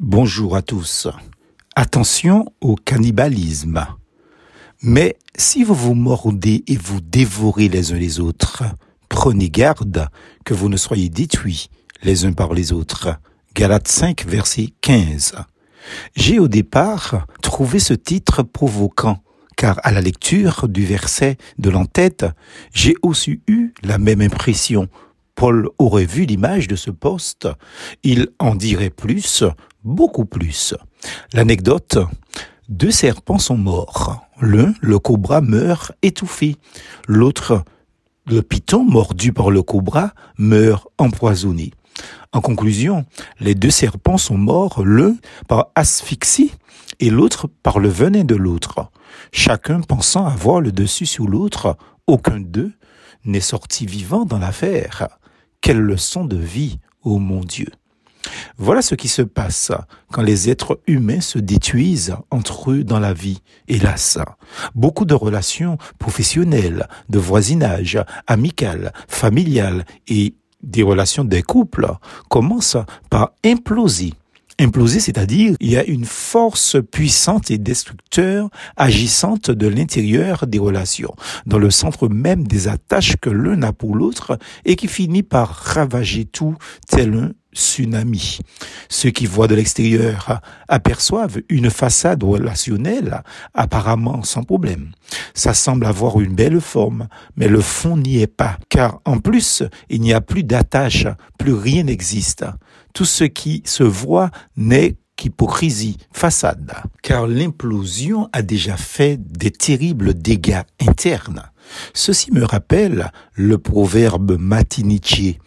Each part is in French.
Bonjour à tous. Attention au cannibalisme. Mais si vous vous mordez et vous dévorez les uns les autres, prenez garde que vous ne soyez détruits les uns par les autres. Galates 5, verset 15. J'ai au départ trouvé ce titre provoquant, car à la lecture du verset de l'entête, j'ai aussi eu la même impression. Paul aurait vu l'image de ce poste, il en dirait plus, beaucoup plus. L'anecdote, deux serpents sont morts. L'un, le cobra, meurt étouffé. L'autre, le python mordu par le cobra, meurt empoisonné. En conclusion, les deux serpents sont morts, l'un par asphyxie et l'autre par le venin de l'autre. Chacun pensant avoir le dessus sur l'autre, aucun d'eux n'est sorti vivant dans l'affaire. Quelle leçon de vie, ô mon Dieu! Voilà ce qui se passe quand les êtres humains se détruisent entre eux dans la vie. Hélas, beaucoup de relations professionnelles, de voisinage, amicales, familiales et des relations des couples commencent par imploser. Imploser, c'est-à-dire il y a une force puissante et destructeur agissante de l'intérieur des relations, dans le centre même des attaches que l'un a pour l'autre et qui finit par ravager tout tel un Ceux qui voient de l'extérieur aperçoivent une façade relationnelle apparemment sans problème. Ça semble avoir une belle forme, mais le fond n'y est pas, car en plus, il n'y a plus d'attache, plus rien n'existe. Tout ce qui se voit n'est qu'hypocrisie, façade, car l'implosion a déjà fait des terribles dégâts internes. Ceci me rappelle le proverbe matinichier.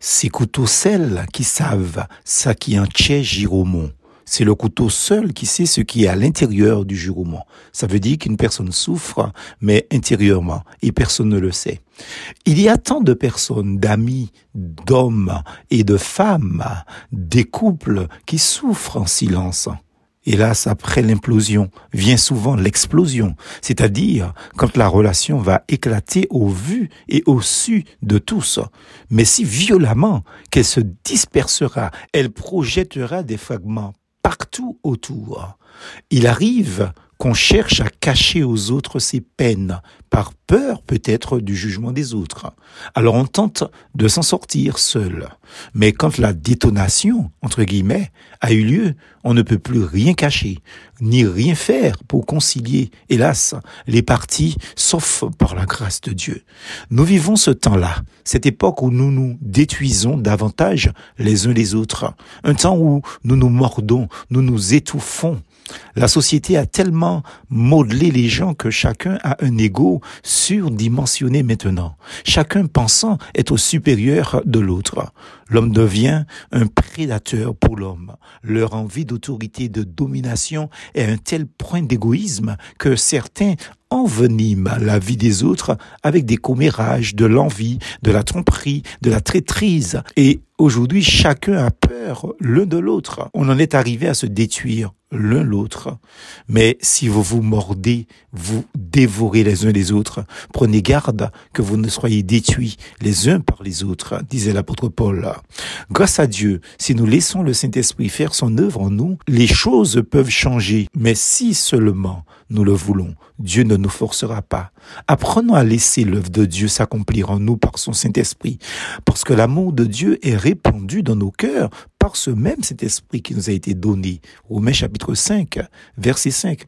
C'est couteaux seuls qui savent ça qui en tient giromont. C'est le couteau seul qui sait ce qui est à l'intérieur du jurement. Ça veut dire qu'une personne souffre, mais intérieurement, et personne ne le sait. Il y a tant de personnes, d'amis, d'hommes et de femmes, des couples qui souffrent en silence. Hélas, après l'implosion vient souvent l'explosion, c'est-à-dire quand la relation va éclater au vu et au su de tous, mais si violemment qu'elle se dispersera, elle projettera des fragments partout autour. Il arrive qu'on cherche à cacher aux autres ses peines, par peur peut-être du jugement des autres. Alors on tente de s'en sortir seul. Mais quand la détonation, entre guillemets, a eu lieu, on ne peut plus rien cacher, ni rien faire pour concilier, hélas, les parties, sauf par la grâce de Dieu. Nous vivons ce temps-là, cette époque où nous nous détruisons davantage les uns les autres, un temps où nous nous mordons, nous nous étouffons, la société a tellement modelé les gens que chacun a un ego surdimensionné maintenant. Chacun pensant être supérieur de l'autre. L'homme devient un prédateur pour l'homme. Leur envie d'autorité, de domination est un tel point d'égoïsme que certains enveniment la vie des autres avec des commérages, de l'envie, de la tromperie, de la traîtrise. Et aujourd'hui, chacun a peur l'un de l'autre. On en est arrivé à se détruire l'un l'autre. Mais si vous vous mordez, vous dévorez les uns les autres. Prenez garde que vous ne soyez détruits les uns par les autres, disait l'apôtre Paul. Grâce à Dieu, si nous laissons le Saint-Esprit faire son œuvre en nous, les choses peuvent changer. Mais si seulement nous le voulons, Dieu ne nous forcera pas. Apprenons à laisser l'œuvre de Dieu s'accomplir en nous par son Saint-Esprit, parce que l'amour de Dieu est répandu dans nos cœurs par ce même Saint-Esprit qui nous a été donné. Romains chapitre 5, verset 5.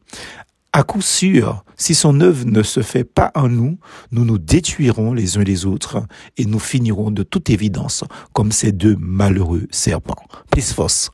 À coup sûr, si son œuvre ne se fait pas en nous, nous nous détruirons les uns les autres et nous finirons de toute évidence comme ces deux malheureux serpents. Plus force.